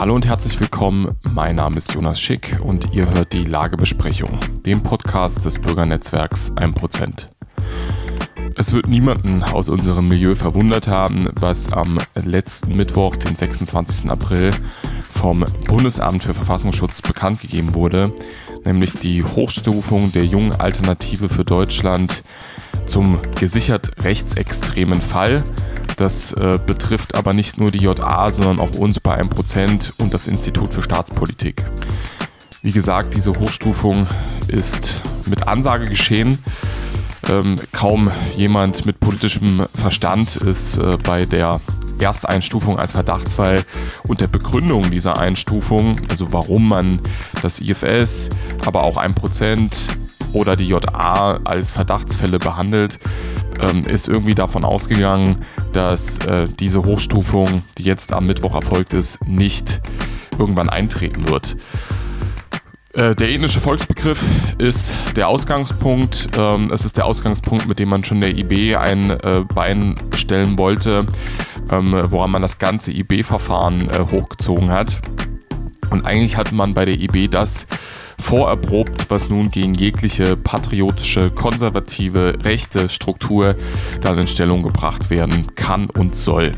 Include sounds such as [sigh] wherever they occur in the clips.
Hallo und herzlich willkommen. Mein Name ist Jonas Schick und ihr hört die Lagebesprechung, den Podcast des Bürgernetzwerks 1%. Es wird niemanden aus unserem Milieu verwundert haben, was am letzten Mittwoch, den 26. April, vom Bundesamt für Verfassungsschutz bekannt gegeben wurde, nämlich die Hochstufung der jungen Alternative für Deutschland zum gesichert rechtsextremen Fall das äh, betrifft aber nicht nur die JA, sondern auch uns bei 1% und das Institut für Staatspolitik. Wie gesagt, diese Hochstufung ist mit Ansage geschehen. Ähm, kaum jemand mit politischem Verstand ist äh, bei der Ersteinstufung als Verdachtsfall und der Begründung dieser Einstufung, also warum man das IFS, aber auch 1% oder die JA als Verdachtsfälle behandelt, ähm, ist irgendwie davon ausgegangen, dass äh, diese Hochstufung, die jetzt am Mittwoch erfolgt ist, nicht irgendwann eintreten wird. Äh, der ethnische Volksbegriff ist der Ausgangspunkt. Ähm, es ist der Ausgangspunkt, mit dem man schon der IB ein äh, Bein stellen wollte, ähm, woran man das ganze IB-Verfahren äh, hochgezogen hat. Und eigentlich hat man bei der IB das vorerprobt, was nun gegen jegliche patriotische, konservative, rechte Struktur dann in Stellung gebracht werden kann und soll.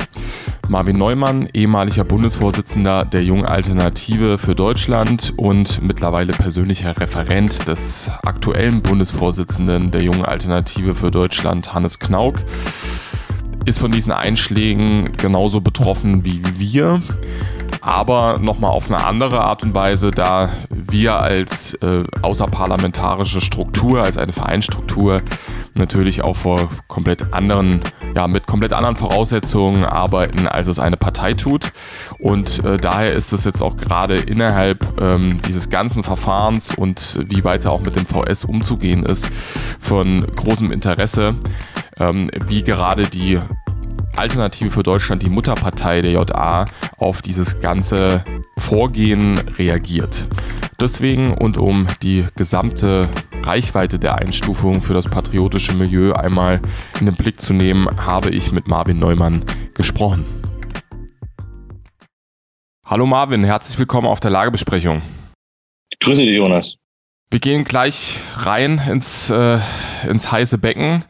Marvin Neumann, ehemaliger Bundesvorsitzender der Jungen Alternative für Deutschland und mittlerweile persönlicher Referent des aktuellen Bundesvorsitzenden der Jungen Alternative für Deutschland, Hannes Knauk, ist von diesen Einschlägen genauso betroffen wie wir aber nochmal auf eine andere Art und Weise, da wir als äh, außerparlamentarische Struktur, als eine Vereinsstruktur natürlich auch vor komplett anderen, ja, mit komplett anderen Voraussetzungen arbeiten, als es eine Partei tut. Und äh, daher ist es jetzt auch gerade innerhalb ähm, dieses ganzen Verfahrens und wie weiter auch mit dem VS umzugehen ist, von großem Interesse, ähm, wie gerade die Alternative für Deutschland, die Mutterpartei der JA, auf dieses ganze Vorgehen reagiert. Deswegen und um die gesamte Reichweite der Einstufung für das patriotische Milieu einmal in den Blick zu nehmen, habe ich mit Marvin Neumann gesprochen. Hallo Marvin, herzlich willkommen auf der Lagebesprechung. Grüße dich, Jonas. Wir gehen gleich rein ins, äh, ins heiße Becken.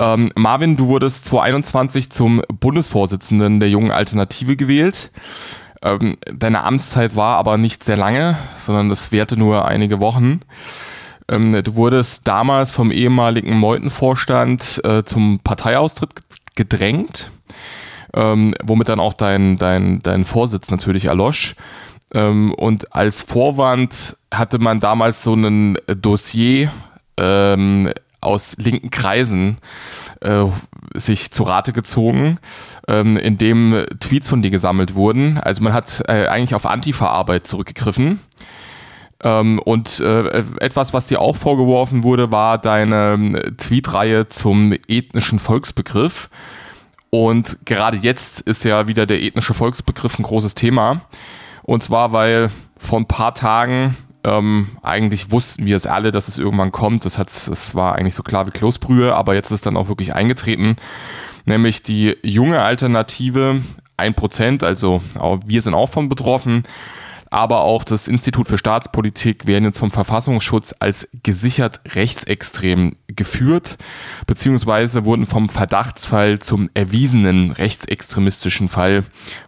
Ähm, Marvin, du wurdest 2021 zum Bundesvorsitzenden der Jungen Alternative gewählt. Ähm, deine Amtszeit war aber nicht sehr lange, sondern das währte nur einige Wochen. Ähm, du wurdest damals vom ehemaligen Meutenvorstand äh, zum Parteiaustritt gedrängt, ähm, womit dann auch dein, dein, dein Vorsitz natürlich erlosch. Ähm, und als Vorwand hatte man damals so ein Dossier ähm, aus linken Kreisen äh, sich zu Rate gezogen, ähm, in dem Tweets von dir gesammelt wurden. Also man hat äh, eigentlich auf Antifa-Arbeit zurückgegriffen. Ähm, und äh, etwas, was dir auch vorgeworfen wurde, war deine ähm, Tweetreihe zum ethnischen Volksbegriff. Und gerade jetzt ist ja wieder der ethnische Volksbegriff ein großes Thema. Und zwar, weil vor ein paar Tagen ähm, eigentlich wussten wir es alle, dass es irgendwann kommt. Das, das war eigentlich so klar wie Kloßbrühe, aber jetzt ist dann auch wirklich eingetreten. Nämlich die junge Alternative, 1%, also wir sind auch von betroffen, aber auch das Institut für Staatspolitik werden jetzt vom Verfassungsschutz als gesichert rechtsextrem geführt, beziehungsweise wurden vom Verdachtsfall zum erwiesenen rechtsextremistischen Fall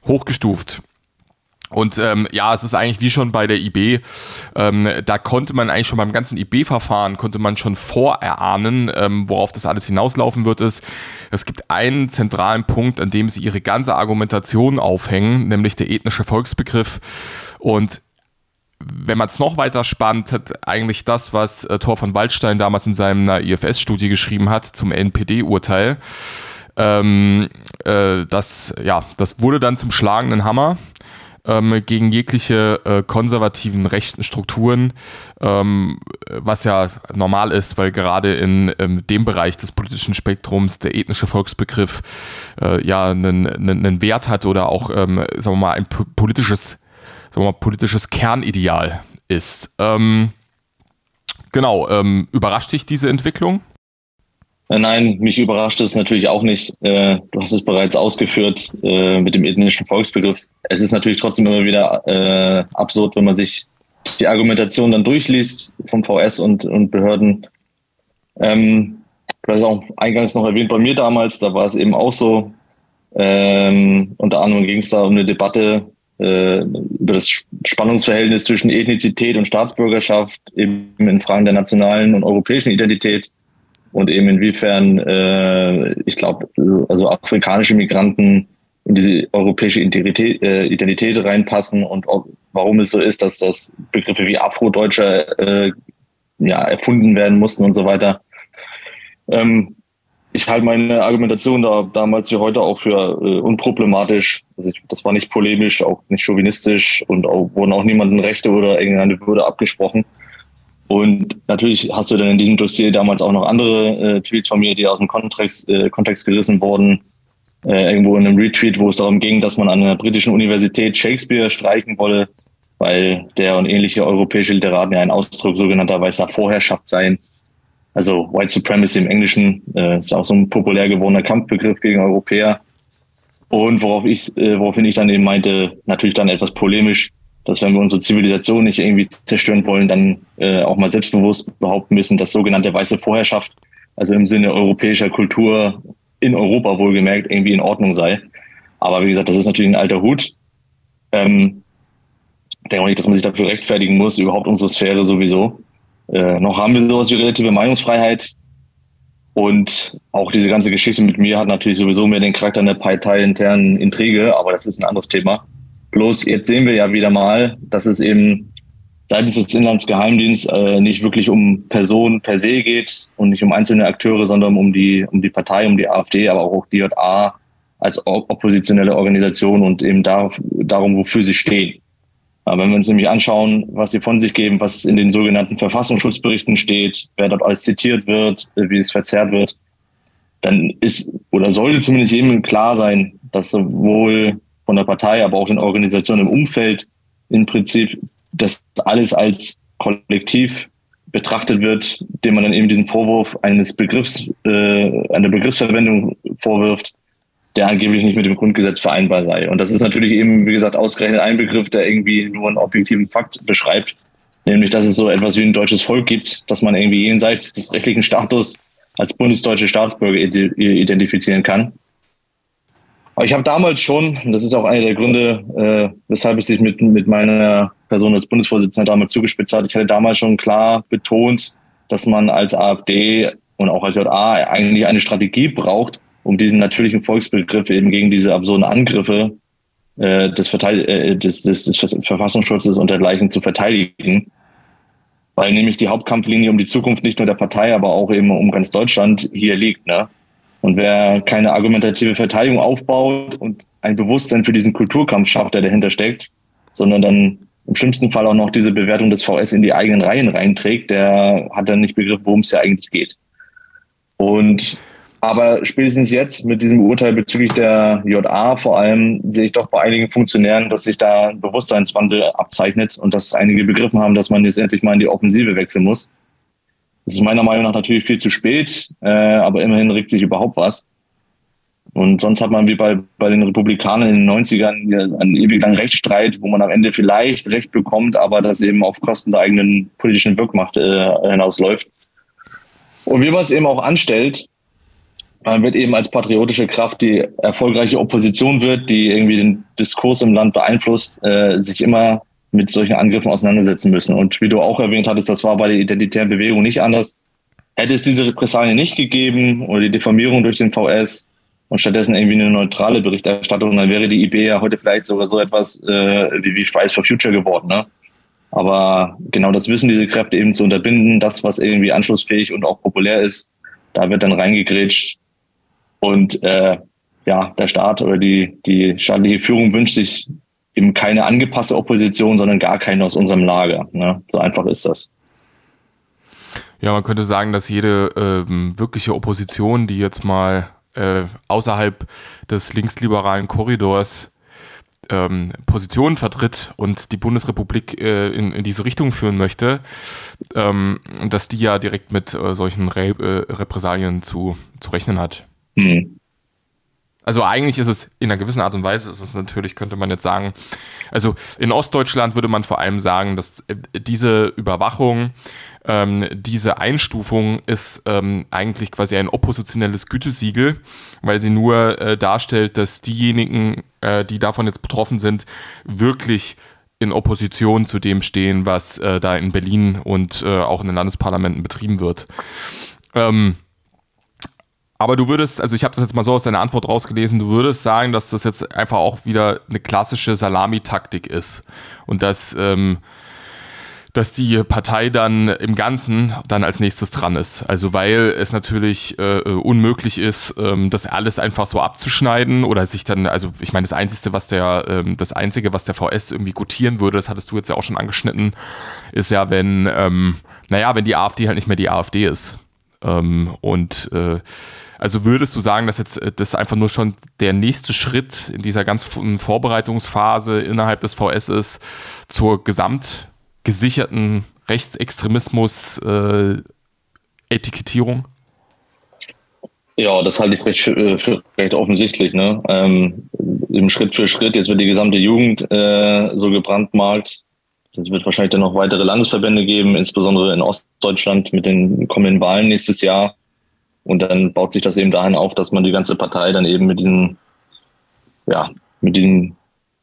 hochgestuft. Und ähm, ja, es ist eigentlich wie schon bei der IB. Ähm, da konnte man eigentlich schon beim ganzen IB-Verfahren konnte man schon vorerahnen, ähm, worauf das alles hinauslaufen wird. Ist es gibt einen zentralen Punkt, an dem sie ihre ganze Argumentation aufhängen, nämlich der ethnische Volksbegriff. Und wenn man es noch weiter spannt, hat eigentlich das, was äh, Thor von Waldstein damals in seiner IFS-Studie geschrieben hat zum NPD-Urteil. Ähm, äh, das, ja, das wurde dann zum schlagenden Hammer ähm, gegen jegliche äh, konservativen rechten Strukturen, ähm, was ja normal ist, weil gerade in ähm, dem Bereich des politischen Spektrums der ethnische Volksbegriff äh, ja einen, einen, Wert hat oder auch, ähm, sagen wir mal, ein politisches, sagen wir mal, politisches Kernideal ist. Ähm, genau, ähm, überrascht dich diese Entwicklung? Äh, nein, mich überrascht es natürlich auch nicht. Äh, du hast es bereits ausgeführt äh, mit dem ethnischen Volksbegriff. Es ist natürlich trotzdem immer wieder absurd, wenn man sich die Argumentation dann durchliest vom VS und, und Behörden. Ähm, du hast auch eingangs noch erwähnt, bei mir damals, da war es eben auch so. Ähm, unter anderem ging es da um eine Debatte äh, über das Spannungsverhältnis zwischen Ethnizität und Staatsbürgerschaft eben in Fragen der nationalen und europäischen Identität und eben inwiefern, äh, ich glaube, also afrikanische Migranten in diese europäische Identität, äh, Identität reinpassen und ob, warum es so ist, dass das Begriffe wie Afrodeutscher äh, ja, erfunden werden mussten und so weiter. Ähm, ich halte meine Argumentation da damals wie heute auch für äh, unproblematisch. Also ich, das war nicht polemisch, auch nicht chauvinistisch und auch, wurden auch niemanden Rechte oder irgendeine Würde abgesprochen. Und natürlich hast du dann in diesem Dossier damals auch noch andere äh, Tweets von mir, die aus dem Kontext, äh, Kontext gerissen wurden. Äh, irgendwo in einem Retweet, wo es darum ging, dass man an einer britischen Universität Shakespeare streichen wolle, weil der und ähnliche europäische Literaten ja ein Ausdruck sogenannter weißer Vorherrschaft seien. Also White Supremacy im Englischen äh, ist auch so ein populär gewordener Kampfbegriff gegen Europäer. Und worauf ich, äh, woraufhin ich dann eben meinte, natürlich dann etwas polemisch, dass wenn wir unsere Zivilisation nicht irgendwie zerstören wollen, dann äh, auch mal selbstbewusst behaupten müssen, dass sogenannte weiße Vorherrschaft, also im Sinne europäischer Kultur in Europa wohlgemerkt, irgendwie in Ordnung sei. Aber wie gesagt, das ist natürlich ein alter Hut. Ähm, ich denke auch nicht, dass man sich dafür rechtfertigen muss, überhaupt unsere Sphäre sowieso. Äh, noch haben wir sowas wie relative Meinungsfreiheit. Und auch diese ganze Geschichte mit mir hat natürlich sowieso mehr den Charakter einer parteiinternen Intrige, aber das ist ein anderes Thema. Bloß jetzt sehen wir ja wieder mal, dass es eben seitens des Inlandsgeheimdienstes äh, nicht wirklich um Personen per se geht und nicht um einzelne Akteure, sondern um die, um die Partei, um die AfD, aber auch die JA als oppositionelle Organisation und eben dar, darum, wofür sie stehen. Aber wenn wir uns nämlich anschauen, was sie von sich geben, was in den sogenannten Verfassungsschutzberichten steht, wer dort alles zitiert wird, wie es verzerrt wird, dann ist oder sollte zumindest jedem klar sein, dass sowohl von der Partei, aber auch den Organisationen im Umfeld im Prinzip das alles als Kollektiv betrachtet wird, dem man dann eben diesen Vorwurf eines Begriffs, äh, einer Begriffsverwendung vorwirft, der angeblich nicht mit dem Grundgesetz vereinbar sei. Und das ist natürlich eben, wie gesagt, ausgerechnet ein Begriff, der irgendwie nur einen objektiven Fakt beschreibt, nämlich dass es so etwas wie ein deutsches Volk gibt, dass man irgendwie jenseits des rechtlichen Status als bundesdeutsche Staatsbürger identifizieren kann. Aber ich habe damals schon, und das ist auch einer der Gründe, äh, weshalb es sich mit, mit meiner Person als Bundesvorsitzender damals zugespitzt hat, ich hatte damals schon klar betont, dass man als AfD und auch als JA eigentlich eine Strategie braucht, um diesen natürlichen Volksbegriff eben gegen diese absurden Angriffe äh, des, Verteil äh, des, des, des Verfassungsschutzes und dergleichen zu verteidigen. Weil nämlich die Hauptkampflinie um die Zukunft nicht nur der Partei, aber auch eben um ganz Deutschland hier liegt. Ne? Und wer keine argumentative Verteidigung aufbaut und ein Bewusstsein für diesen Kulturkampf schafft, der dahinter steckt, sondern dann im schlimmsten Fall auch noch diese Bewertung des VS in die eigenen Reihen reinträgt, der hat dann nicht begriffen, worum es ja eigentlich geht. Und aber spätestens jetzt mit diesem Urteil bezüglich der JA vor allem sehe ich doch bei einigen Funktionären, dass sich da ein Bewusstseinswandel abzeichnet und dass einige begriffen haben, dass man jetzt endlich mal in die Offensive wechseln muss. Das ist meiner Meinung nach natürlich viel zu spät, äh, aber immerhin regt sich überhaupt was. Und sonst hat man wie bei, bei den Republikanern in den 90ern einen ewig langen Rechtsstreit, wo man am Ende vielleicht Recht bekommt, aber das eben auf Kosten der eigenen politischen Wirkmacht äh, hinausläuft. Und wie man es eben auch anstellt, man wird eben als patriotische Kraft, die erfolgreiche Opposition wird, die irgendwie den Diskurs im Land beeinflusst, äh, sich immer mit solchen Angriffen auseinandersetzen müssen. Und wie du auch erwähnt hattest, das war bei der identitären Bewegung nicht anders. Hätte es diese Repressalien nicht gegeben oder die Diffamierung durch den VS und stattdessen irgendwie eine neutrale Berichterstattung, dann wäre die IB ja heute vielleicht sogar so etwas äh, wie, wie Fridays for Future geworden. Ne? Aber genau das wissen diese Kräfte eben zu unterbinden, das, was irgendwie anschlussfähig und auch populär ist, da wird dann reingegrätscht. Und äh, ja, der Staat oder die, die staatliche Führung wünscht sich eben keine angepasste Opposition, sondern gar keine aus unserem Lager. Ne? So einfach ist das. Ja, man könnte sagen, dass jede ähm, wirkliche Opposition, die jetzt mal äh, außerhalb des linksliberalen Korridors ähm, Positionen vertritt und die Bundesrepublik äh, in, in, diese Richtung führen möchte, ähm, dass die ja direkt mit äh, solchen Re äh, Repressalien zu, zu rechnen hat. Mhm. Also eigentlich ist es in einer gewissen Art und Weise, ist es natürlich, könnte man jetzt sagen, also in Ostdeutschland würde man vor allem sagen, dass äh, diese Überwachung, ähm, diese Einstufung ist ähm, eigentlich quasi ein oppositionelles Gütesiegel, weil sie nur äh, darstellt, dass diejenigen, äh, die davon jetzt betroffen sind, wirklich in Opposition zu dem stehen, was äh, da in Berlin und äh, auch in den Landesparlamenten betrieben wird. Ähm, aber du würdest, also ich habe das jetzt mal so aus deiner Antwort rausgelesen, du würdest sagen, dass das jetzt einfach auch wieder eine klassische Salamitaktik ist und dass, ähm, dass die Partei dann im Ganzen dann als nächstes dran ist. Also weil es natürlich äh, unmöglich ist, ähm, das alles einfach so abzuschneiden oder sich dann, also ich meine, das Einzige, was der, ähm, das Einzige, was der VS irgendwie gutieren würde, das hattest du jetzt ja auch schon angeschnitten, ist ja, wenn, ähm, naja, wenn die AfD halt nicht mehr die AfD ist. Ähm, und äh, also würdest du sagen, dass jetzt äh, das einfach nur schon der nächste Schritt in dieser ganzen Vorbereitungsphase innerhalb des VS ist zur gesamt gesicherten Rechtsextremismus äh, Etikettierung? Ja, das halte ich recht, äh, für recht offensichtlich. Ne? Ähm, Im Schritt für Schritt, jetzt wird die gesamte Jugend äh, so gebrandmarkt. Es wird wahrscheinlich dann noch weitere Landesverbände geben, insbesondere in Ostdeutschland mit den kommenden Wahlen nächstes Jahr. Und dann baut sich das eben dahin auf, dass man die ganze Partei dann eben mit diesem, ja, mit diesem,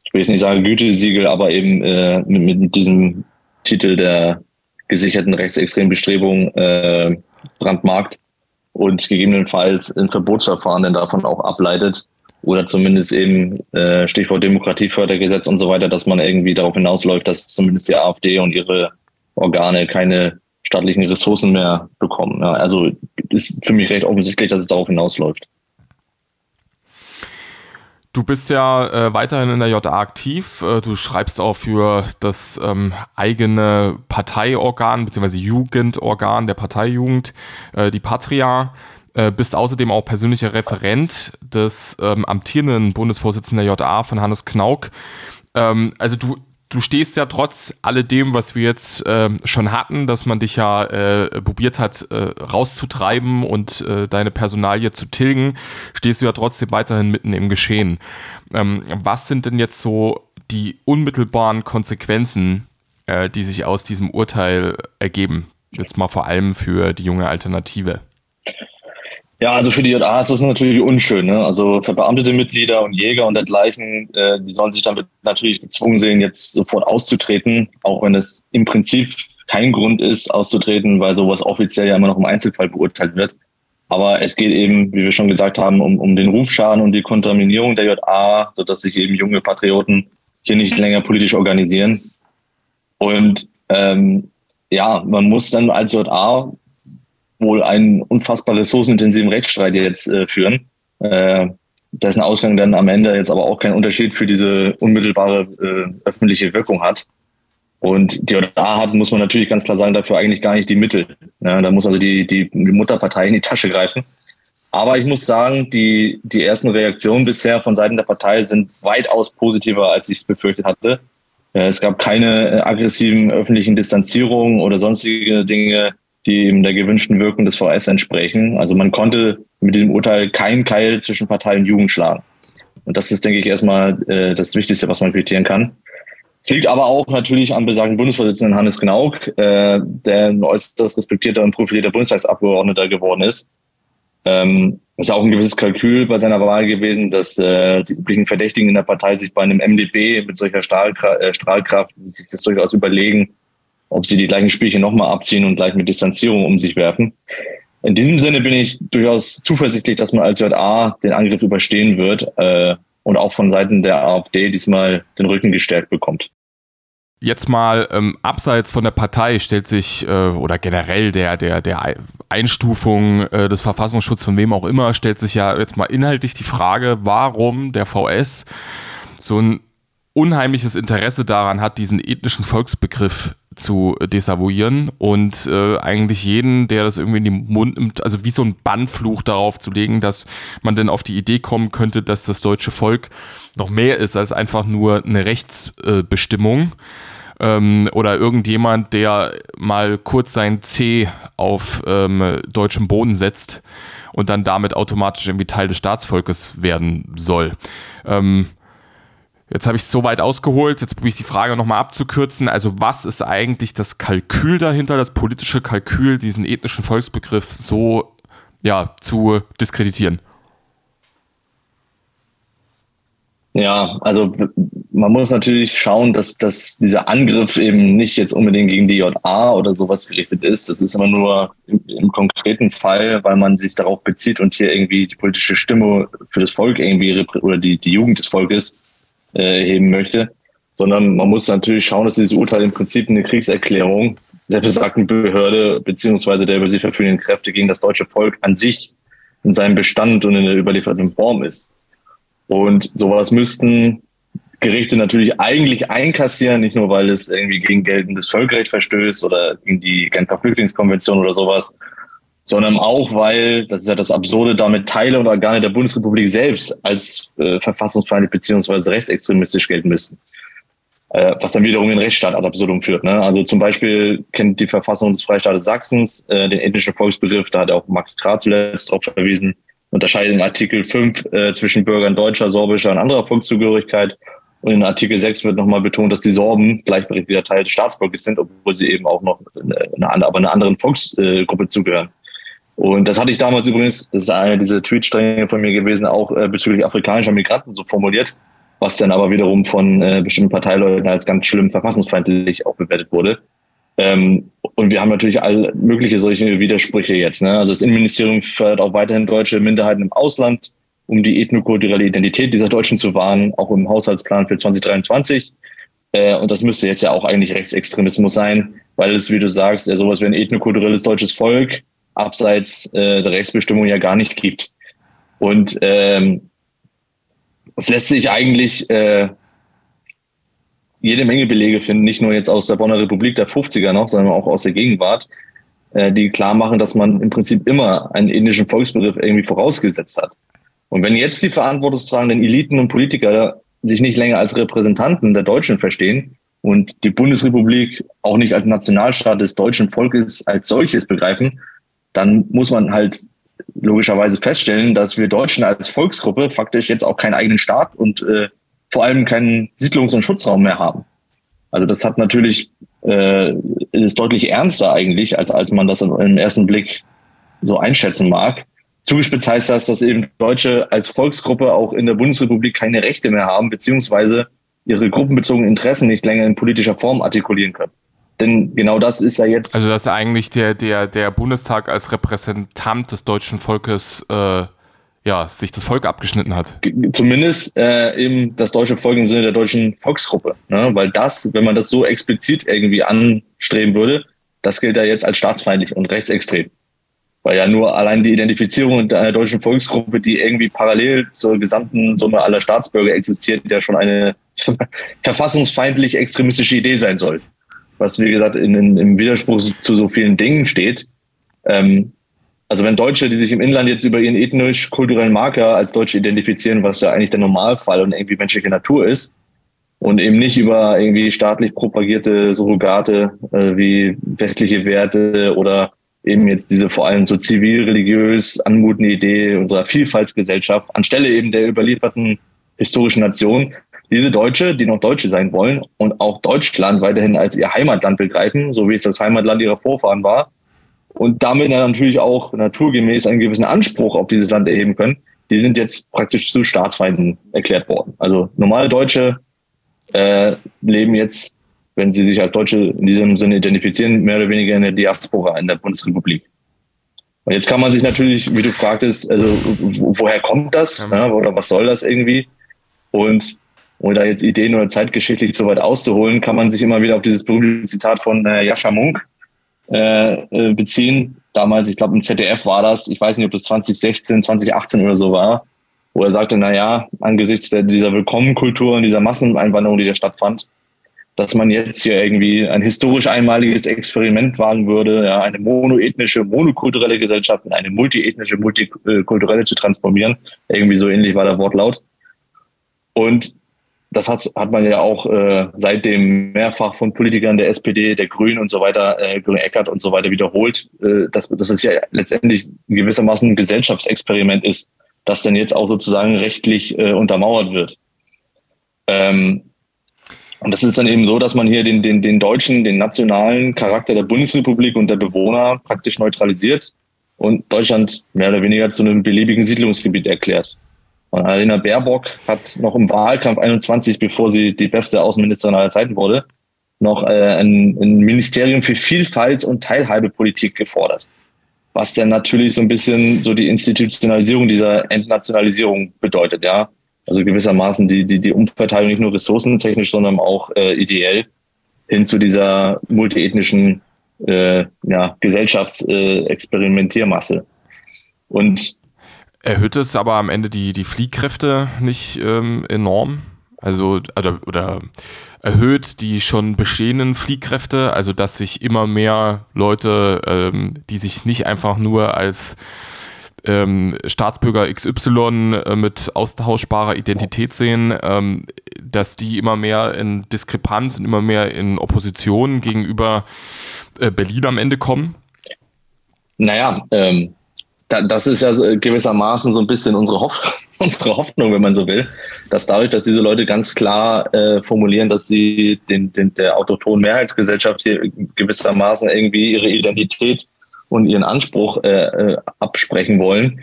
ich will jetzt nicht sagen Gütesiegel, aber eben äh, mit, mit diesem Titel der gesicherten rechtsextremen Bestrebung äh, brandmarkt und gegebenenfalls ein Verbotsverfahren dann davon auch ableitet oder zumindest eben äh, Stichwort Demokratiefördergesetz und so weiter, dass man irgendwie darauf hinausläuft, dass zumindest die AfD und ihre Organe keine staatlichen Ressourcen mehr bekommen. Ja, also ist für mich recht offensichtlich, dass es darauf hinausläuft. Du bist ja äh, weiterhin in der JA aktiv. Äh, du schreibst auch für das ähm, eigene Parteiorgan bzw. Jugendorgan der Parteijugend, äh, die Patria. Äh, bist außerdem auch persönlicher Referent des ähm, amtierenden Bundesvorsitzenden der JA von Hannes Knauk. Ähm, also du du stehst ja trotz alledem, was wir jetzt äh, schon hatten, dass man dich ja äh, probiert hat, äh, rauszutreiben und äh, deine Personalie zu tilgen, stehst du ja trotzdem weiterhin mitten im Geschehen. Ähm, was sind denn jetzt so die unmittelbaren Konsequenzen, äh, die sich aus diesem Urteil ergeben? Jetzt mal vor allem für die junge Alternative. Ja, also für die JA ist das natürlich unschön. Ne? Also verbeamtete Mitglieder und Jäger und dergleichen, äh, die sollen sich damit natürlich gezwungen sehen, jetzt sofort auszutreten, auch wenn es im Prinzip kein Grund ist, auszutreten, weil sowas offiziell ja immer noch im Einzelfall beurteilt wird. Aber es geht eben, wie wir schon gesagt haben, um, um den Rufschaden und die Kontaminierung der JA, sodass sich eben junge Patrioten hier nicht länger politisch organisieren. Und ähm, ja, man muss dann als JA wohl einen unfassbar ressourcenintensiven Rechtsstreit jetzt äh, führen, äh, dessen Ausgang dann am Ende jetzt aber auch keinen Unterschied für diese unmittelbare äh, öffentliche Wirkung hat. Und die JA hat, muss man natürlich ganz klar sagen, dafür eigentlich gar nicht die Mittel. Ja, da muss also die, die, die Mutterpartei in die Tasche greifen. Aber ich muss sagen, die, die ersten Reaktionen bisher von Seiten der Partei sind weitaus positiver, als ich es befürchtet hatte. Äh, es gab keine äh, aggressiven öffentlichen Distanzierungen oder sonstige Dinge die eben der gewünschten Wirkung des VS entsprechen. Also man konnte mit diesem Urteil keinen Keil zwischen Partei und Jugend schlagen. Und das ist, denke ich, erstmal äh, das Wichtigste, was man quittieren kann. Es liegt aber auch natürlich am besagten Bundesvorsitzenden Hannes Knauk, äh, der ein äußerst respektierter und profilierter Bundestagsabgeordneter geworden ist. Ähm, ist auch ein gewisses Kalkül bei seiner Wahl gewesen, dass äh, die üblichen Verdächtigen in der Partei sich bei einem MdB mit solcher Stahlkraft, äh, Strahlkraft sich das durchaus überlegen, ob sie die gleichen Spielchen nochmal abziehen und gleich mit Distanzierung um sich werfen. In diesem Sinne bin ich durchaus zuversichtlich, dass man als JA den Angriff überstehen wird äh, und auch von Seiten der AfD diesmal den Rücken gestärkt bekommt. Jetzt mal ähm, abseits von der Partei stellt sich äh, oder generell der der der Einstufung äh, des Verfassungsschutzes von wem auch immer stellt sich ja jetzt mal inhaltlich die Frage, warum der VS so ein unheimliches Interesse daran hat, diesen ethnischen Volksbegriff zu desavouieren und äh, eigentlich jeden, der das irgendwie in den Mund nimmt, also wie so ein Bannfluch darauf zu legen, dass man dann auf die Idee kommen könnte, dass das deutsche Volk noch mehr ist als einfach nur eine Rechtsbestimmung ähm, oder irgendjemand, der mal kurz sein C auf ähm, deutschem Boden setzt und dann damit automatisch irgendwie Teil des Staatsvolkes werden soll. Ähm, Jetzt habe ich so weit ausgeholt, jetzt probiere ich die Frage nochmal abzukürzen. Also was ist eigentlich das Kalkül dahinter, das politische Kalkül, diesen ethnischen Volksbegriff so ja, zu diskreditieren? Ja, also man muss natürlich schauen, dass, dass dieser Angriff eben nicht jetzt unbedingt gegen die JA oder sowas gerichtet ist. Das ist immer nur im, im, konkreten Fall, weil man sich darauf bezieht und hier irgendwie die politische Stimme für das Volk irgendwie oder die, die Jugend des Volkes äh, heben möchte, sondern man muss natürlich schauen, dass dieses Urteil im Prinzip eine Kriegserklärung der besagten Behörde beziehungsweise der über sie verfügenden Kräfte gegen das deutsche Volk an sich in seinem Bestand und in der überlieferten Form ist. Und sowas müssten Gerichte natürlich eigentlich einkassieren, nicht nur weil es irgendwie gegen geltendes Völkerrecht verstößt oder gegen die Genfer Flüchtlingskonvention oder sowas, sondern auch, weil, das ist ja das Absurde, damit Teile und Organe der Bundesrepublik selbst als äh, verfassungsfeindlich beziehungsweise rechtsextremistisch gelten müssten. Äh, was dann wiederum den Rechtsstaat ad absurdum führt. Ne? Also zum Beispiel kennt die Verfassung des Freistaates Sachsens äh, den ethnischen Volksbegriff, da hat auch Max Krah zuletzt darauf verwiesen, unterscheidet in Artikel 5 äh, zwischen Bürgern deutscher, sorbischer und anderer Volkszugehörigkeit. Und in Artikel 6 wird nochmal betont, dass die Sorben gleichberechtigter Teil des Staatsvolkes sind, obwohl sie eben auch noch eine, eine, aber einer anderen Volksgruppe zugehören. Und das hatte ich damals übrigens, das ist eine dieser Tweetstränge von mir gewesen, auch äh, bezüglich afrikanischer Migranten so formuliert, was dann aber wiederum von äh, bestimmten Parteileuten als ganz schlimm verfassungsfeindlich auch bewertet wurde. Ähm, und wir haben natürlich all mögliche solche Widersprüche jetzt. Ne? Also das Innenministerium fördert auch weiterhin deutsche Minderheiten im Ausland, um die ethnokulturelle Identität dieser Deutschen zu wahren, auch im Haushaltsplan für 2023. Äh, und das müsste jetzt ja auch eigentlich Rechtsextremismus sein, weil es, wie du sagst, ja sowas wie ein ethnokulturelles deutsches Volk abseits äh, der Rechtsbestimmung ja gar nicht gibt. Und ähm, es lässt sich eigentlich äh, jede Menge Belege finden, nicht nur jetzt aus der Bonner Republik der 50er noch, sondern auch aus der Gegenwart, äh, die klar machen, dass man im Prinzip immer einen indischen Volksbegriff irgendwie vorausgesetzt hat. Und wenn jetzt die verantwortungstragenden Eliten und Politiker sich nicht länger als Repräsentanten der Deutschen verstehen und die Bundesrepublik auch nicht als Nationalstaat des deutschen Volkes als solches begreifen, dann muss man halt logischerweise feststellen, dass wir Deutschen als Volksgruppe faktisch jetzt auch keinen eigenen Staat und äh, vor allem keinen Siedlungs- und Schutzraum mehr haben. Also das hat natürlich äh, ist deutlich ernster eigentlich, als als man das im ersten Blick so einschätzen mag. Zugespitzt heißt das, dass eben Deutsche als Volksgruppe auch in der Bundesrepublik keine Rechte mehr haben, beziehungsweise ihre gruppenbezogenen Interessen nicht länger in politischer Form artikulieren können. Denn genau das ist ja jetzt. Also, dass eigentlich der, der, der Bundestag als Repräsentant des deutschen Volkes äh, ja, sich das Volk abgeschnitten hat. Zumindest äh, eben das deutsche Volk im Sinne der deutschen Volksgruppe. Ne? Weil das, wenn man das so explizit irgendwie anstreben würde, das gilt ja jetzt als staatsfeindlich und rechtsextrem. Weil ja nur allein die Identifizierung der deutschen Volksgruppe, die irgendwie parallel zur gesamten Summe aller Staatsbürger existiert, ja schon eine [laughs] verfassungsfeindlich extremistische Idee sein soll was wie gesagt in, in, im Widerspruch zu so vielen Dingen steht. Ähm, also wenn Deutsche, die sich im Inland jetzt über ihren ethnisch-kulturellen Marker als Deutsche identifizieren, was ja eigentlich der Normalfall und irgendwie menschliche Natur ist, und eben nicht über irgendwie staatlich propagierte Surrogate äh, wie westliche Werte oder eben jetzt diese vor allem so zivil-religiös anmutende Idee unserer Vielfaltsgesellschaft anstelle eben der überlieferten historischen Nation diese Deutsche, die noch Deutsche sein wollen und auch Deutschland weiterhin als ihr Heimatland begreifen, so wie es das Heimatland ihrer Vorfahren war, und damit natürlich auch naturgemäß einen gewissen Anspruch auf dieses Land erheben können, die sind jetzt praktisch zu Staatsfeinden erklärt worden. Also normale Deutsche äh, leben jetzt, wenn sie sich als Deutsche in diesem Sinne identifizieren, mehr oder weniger in der Diaspora in der Bundesrepublik. Und jetzt kann man sich natürlich, wie du fragtest, also woher kommt das ja. Oder was soll das irgendwie? Und ohne da jetzt Ideen oder zeitgeschichtlich zu weit auszuholen, kann man sich immer wieder auf dieses berühmte Zitat von äh, Jascha Munk äh, äh beziehen. Damals, ich glaube im ZDF war das, ich weiß nicht, ob das 2016, 2018 oder so war, wo er sagte, na ja, angesichts der, dieser Willkommenkultur und dieser Masseneinwanderung, die da stattfand, dass man jetzt hier irgendwie ein historisch einmaliges Experiment wagen würde, ja, eine monoethnische, monokulturelle Gesellschaft in eine multiethnische, multikulturelle zu transformieren. Irgendwie so ähnlich war der Wortlaut. Und das hat, hat man ja auch äh, seitdem mehrfach von Politikern der SPD, der Grünen und so weiter, äh, Grüne Eckert und so weiter wiederholt, äh, dass, dass es ja letztendlich gewissermaßen ein Gesellschaftsexperiment ist, das dann jetzt auch sozusagen rechtlich äh, untermauert wird. Ähm, und das ist dann eben so, dass man hier den, den, den deutschen, den nationalen Charakter der Bundesrepublik und der Bewohner praktisch neutralisiert und Deutschland mehr oder weniger zu einem beliebigen Siedlungsgebiet erklärt. Und Annalena Baerbock hat noch im Wahlkampf 21, bevor sie die beste Außenministerin aller Zeiten wurde, noch äh, ein, ein Ministerium für Vielfalt und Teilhabepolitik gefordert. Was dann natürlich so ein bisschen so die Institutionalisierung dieser Entnationalisierung bedeutet, ja. Also gewissermaßen die, die, die Umverteilung nicht nur ressourcentechnisch, sondern auch äh, ideell hin zu dieser multiethnischen äh, ja, Gesellschaftsexperimentiermasse. Äh, und Erhöht es aber am Ende die, die Fliehkräfte nicht ähm, enorm? Also, oder, oder erhöht die schon bestehenden Fliehkräfte, also dass sich immer mehr Leute, ähm, die sich nicht einfach nur als ähm, Staatsbürger XY äh, mit austauschbarer Identität sehen, ähm, dass die immer mehr in Diskrepanz und immer mehr in Opposition gegenüber äh, Berlin am Ende kommen? Naja, ähm, das ist ja gewissermaßen so ein bisschen unsere, Hoff [laughs] unsere Hoffnung, wenn man so will, dass dadurch, dass diese Leute ganz klar äh, formulieren, dass sie den, den, der autochthonen Mehrheitsgesellschaft hier gewissermaßen irgendwie ihre Identität und ihren Anspruch äh, äh, absprechen wollen,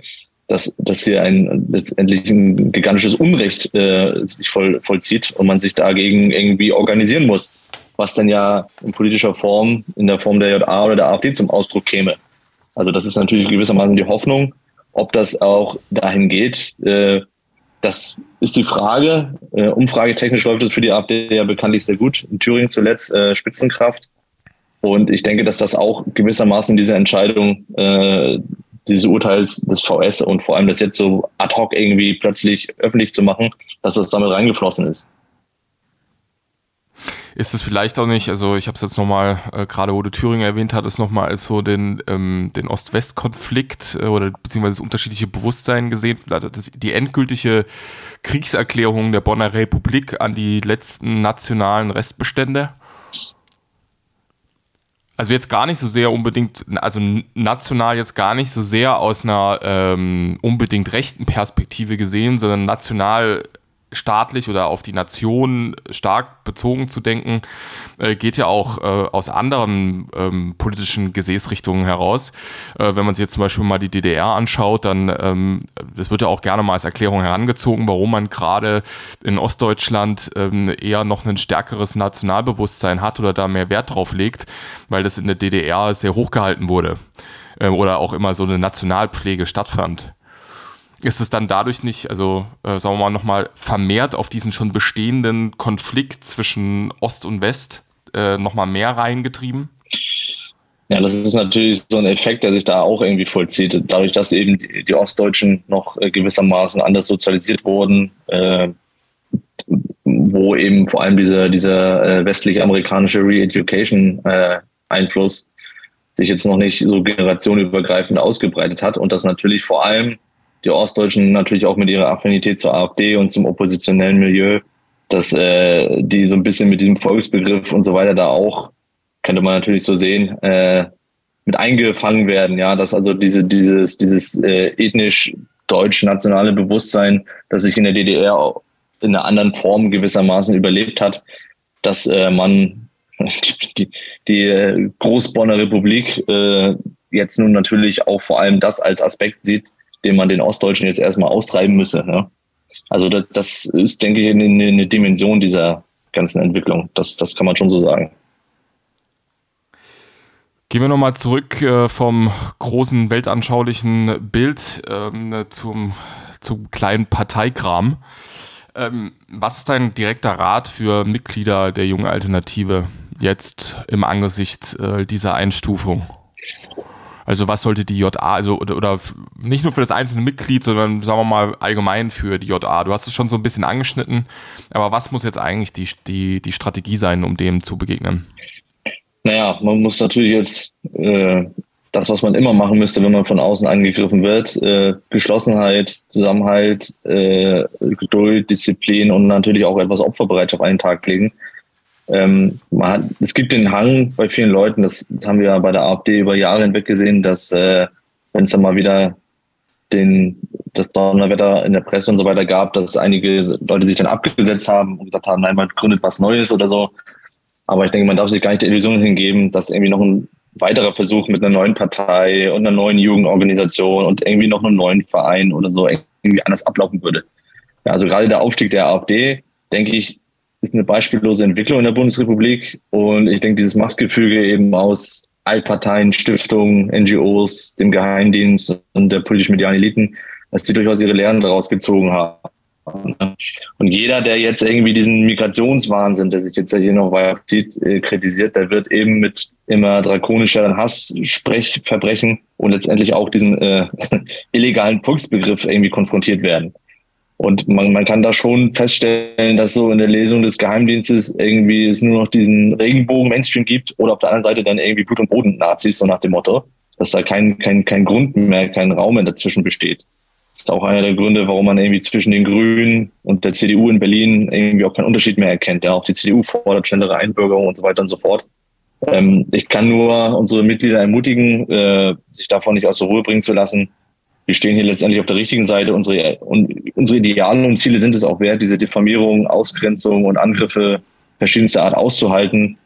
dass, dass hier ein letztendlich ein gigantisches Unrecht äh, sich voll, vollzieht und man sich dagegen irgendwie organisieren muss, was dann ja in politischer Form, in der Form der JA oder der AfD zum Ausdruck käme. Also das ist natürlich gewissermaßen die Hoffnung. Ob das auch dahin geht, äh, das ist die Frage. Äh, umfragetechnisch läuft es für die AfD ja bekanntlich sehr gut. In Thüringen zuletzt äh, Spitzenkraft. Und ich denke, dass das auch gewissermaßen diese Entscheidung äh, dieses Urteils des VS und vor allem das jetzt so ad hoc irgendwie plötzlich öffentlich zu machen, dass das damit reingeflossen ist ist es vielleicht auch nicht, also ich habe es jetzt nochmal, äh, gerade wo du Thüringen erwähnt hattest, nochmal als so den, ähm, den Ost-West-Konflikt äh, oder beziehungsweise das unterschiedliche Bewusstsein gesehen, das, die endgültige Kriegserklärung der Bonner Republik an die letzten nationalen Restbestände. Also jetzt gar nicht so sehr unbedingt, also national jetzt gar nicht so sehr aus einer ähm, unbedingt rechten Perspektive gesehen, sondern national staatlich oder auf die Nation stark bezogen zu denken, äh, geht ja auch äh, aus anderen ähm, politischen Gesäßrichtungen heraus. Äh, wenn man sich jetzt zum Beispiel mal die DDR anschaut, dann ähm, das wird ja auch gerne mal als Erklärung herangezogen, warum man gerade in Ostdeutschland ähm, eher noch ein stärkeres Nationalbewusstsein hat oder da mehr Wert drauf legt, weil das in der DDR sehr hochgehalten wurde ähm, oder auch immer so eine Nationalpflege stattfand ist es dann dadurch nicht, also äh, sagen wir mal, nochmal vermehrt auf diesen schon bestehenden Konflikt zwischen Ost und West äh, nochmal mehr reingetrieben? Ja, das ist natürlich so ein Effekt, der sich da auch irgendwie vollzieht. Dadurch, dass eben die, Ostdeutschen noch äh, gewissermaßen anders sozialisiert wurden, äh, wo eben vor allem dieser, dieser äh, westlich-amerikanische Re-Education-Einfluss äh, sich jetzt noch nicht so generationenübergreifend ausgebreitet hat und das natürlich vor allem die Ostdeutschen natürlich auch mit ihrer Affinität zur AfD und zum oppositionellen Milieu, dass äh, die so ein bisschen mit diesem Volksbegriff und so weiter da auch, könnte man natürlich so sehen, äh, mit eingefangen werden, ja, dass also diese, dieses, dieses äh, ethnisch deutsch-nationale Bewusstsein, das sich in der DDR in einer anderen Form gewissermaßen überlebt hat, dass äh, man [laughs] die, die, äh, Großbonner Republik äh, jetzt nun natürlich auch vor allem das als Aspekt sieht, den man den Ostdeutschen jetzt erstmal austreiben müsse. Ne? Also das, das ist, denke ich, eine, eine Dimension dieser ganzen Entwicklung. Das, das kann man schon so sagen. Gehen wir nochmal zurück äh, vom großen weltanschaulichen Bild ähm, zum, zum kleinen Parteikram. Ähm, was ist dein direkter Rat für Mitglieder der jungen Alternative jetzt im Angesicht äh, dieser Einstufung? Also was sollte die JA, also oder, oder nicht nur für das einzelne Mitglied, sondern sagen wir mal allgemein für die JA. Du hast es schon so ein bisschen angeschnitten, aber was muss jetzt eigentlich die, die, die Strategie sein, um dem zu begegnen? Naja, man muss natürlich jetzt äh, das, was man immer machen müsste, wenn man von außen angegriffen wird, äh, Geschlossenheit, Zusammenhalt, äh, Geduld, Disziplin und natürlich auch etwas Opferbereitschaft einen Tag legen. Ähm, hat, es gibt den Hang bei vielen Leuten, das haben wir bei der AfD über Jahre hinweg gesehen, dass äh, wenn es dann mal wieder den, das Donnerwetter in der Presse und so weiter gab, dass einige Leute sich dann abgesetzt haben und gesagt haben, nein, man gründet was Neues oder so. Aber ich denke, man darf sich gar nicht der Illusion hingeben, dass irgendwie noch ein weiterer Versuch mit einer neuen Partei und einer neuen Jugendorganisation und irgendwie noch einem neuen Verein oder so irgendwie anders ablaufen würde. Ja, also gerade der Aufstieg der AfD, denke ich, ist eine beispiellose Entwicklung in der Bundesrepublik. Und ich denke, dieses Machtgefüge eben aus Altparteien, Stiftungen, NGOs, dem Geheimdienst und der politisch-medialen Eliten, dass sie durchaus ihre Lehren daraus gezogen haben. Und jeder, der jetzt irgendwie diesen Migrationswahnsinn, der sich jetzt hier noch weiter zieht, äh, kritisiert, der wird eben mit immer drakonischeren Hassverbrechen und letztendlich auch diesen äh, [laughs] illegalen Volksbegriff irgendwie konfrontiert werden. Und man, man kann da schon feststellen, dass so in der Lesung des Geheimdienstes irgendwie es nur noch diesen Regenbogen-Mainstream gibt oder auf der anderen Seite dann irgendwie Blut- und Boden-Nazis, so nach dem Motto, dass da kein, kein, kein Grund mehr, kein Raum mehr dazwischen besteht. Das ist auch einer der Gründe, warum man irgendwie zwischen den Grünen und der CDU in Berlin irgendwie auch keinen Unterschied mehr erkennt. Ja, auch die CDU fordert schnellere Einbürgerung und so weiter und so fort. Ähm, ich kann nur unsere Mitglieder ermutigen, äh, sich davon nicht aus der Ruhe bringen zu lassen, wir stehen hier letztendlich auf der richtigen Seite. Unsere, unsere Ideale und Ziele sind es auch wert, diese Diffamierung, Ausgrenzung und Angriffe verschiedenster Art auszuhalten.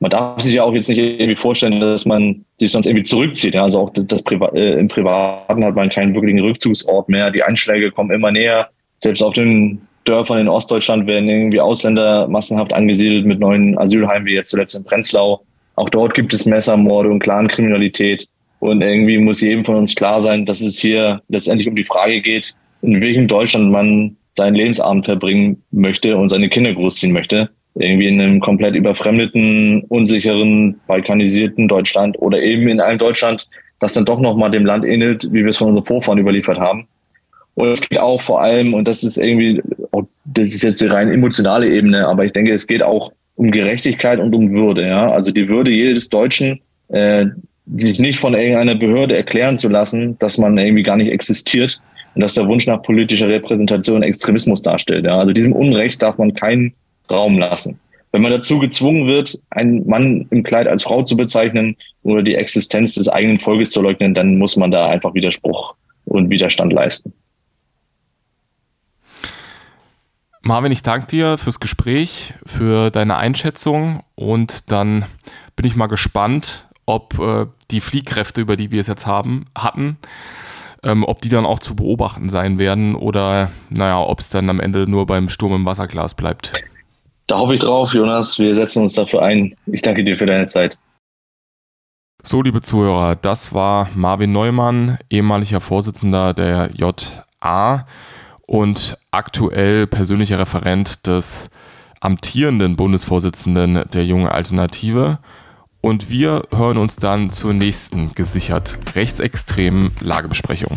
Man darf sich ja auch jetzt nicht irgendwie vorstellen, dass man sich sonst irgendwie zurückzieht. Also auch das Priva äh, im Privaten hat man keinen wirklichen Rückzugsort mehr. Die Einschläge kommen immer näher. Selbst auf den Dörfern in Ostdeutschland werden irgendwie Ausländer massenhaft angesiedelt mit neuen Asylheimen, wie jetzt zuletzt in Prenzlau. Auch dort gibt es Messermorde und Clankriminalität. Und irgendwie muss jedem von uns klar sein, dass es hier letztendlich um die Frage geht, in welchem Deutschland man seinen Lebensabend verbringen möchte und seine Kinder großziehen möchte. Irgendwie in einem komplett überfremdeten, unsicheren, balkanisierten Deutschland oder eben in einem Deutschland, das dann doch nochmal dem Land ähnelt, wie wir es von unseren Vorfahren überliefert haben. Und es geht auch vor allem, und das ist irgendwie, das ist jetzt die rein emotionale Ebene, aber ich denke, es geht auch um Gerechtigkeit und um Würde. Ja? Also die Würde jedes Deutschen, äh, sich nicht von irgendeiner Behörde erklären zu lassen, dass man irgendwie gar nicht existiert und dass der Wunsch nach politischer Repräsentation Extremismus darstellt. Ja. Also diesem Unrecht darf man keinen Raum lassen. Wenn man dazu gezwungen wird, einen Mann im Kleid als Frau zu bezeichnen oder die Existenz des eigenen Volkes zu leugnen, dann muss man da einfach Widerspruch und Widerstand leisten. Marvin, ich danke dir fürs Gespräch, für deine Einschätzung und dann bin ich mal gespannt, ob äh, die Fliehkräfte, über die wir es jetzt haben, hatten, ähm, ob die dann auch zu beobachten sein werden oder naja, ob es dann am Ende nur beim Sturm im Wasserglas bleibt. Da hoffe ich drauf, Jonas. Wir setzen uns dafür ein. Ich danke dir für deine Zeit. So, liebe Zuhörer, das war Marvin Neumann, ehemaliger Vorsitzender der JA und aktuell persönlicher Referent des amtierenden Bundesvorsitzenden der Jungen Alternative. Und wir hören uns dann zur nächsten gesichert rechtsextremen Lagebesprechung.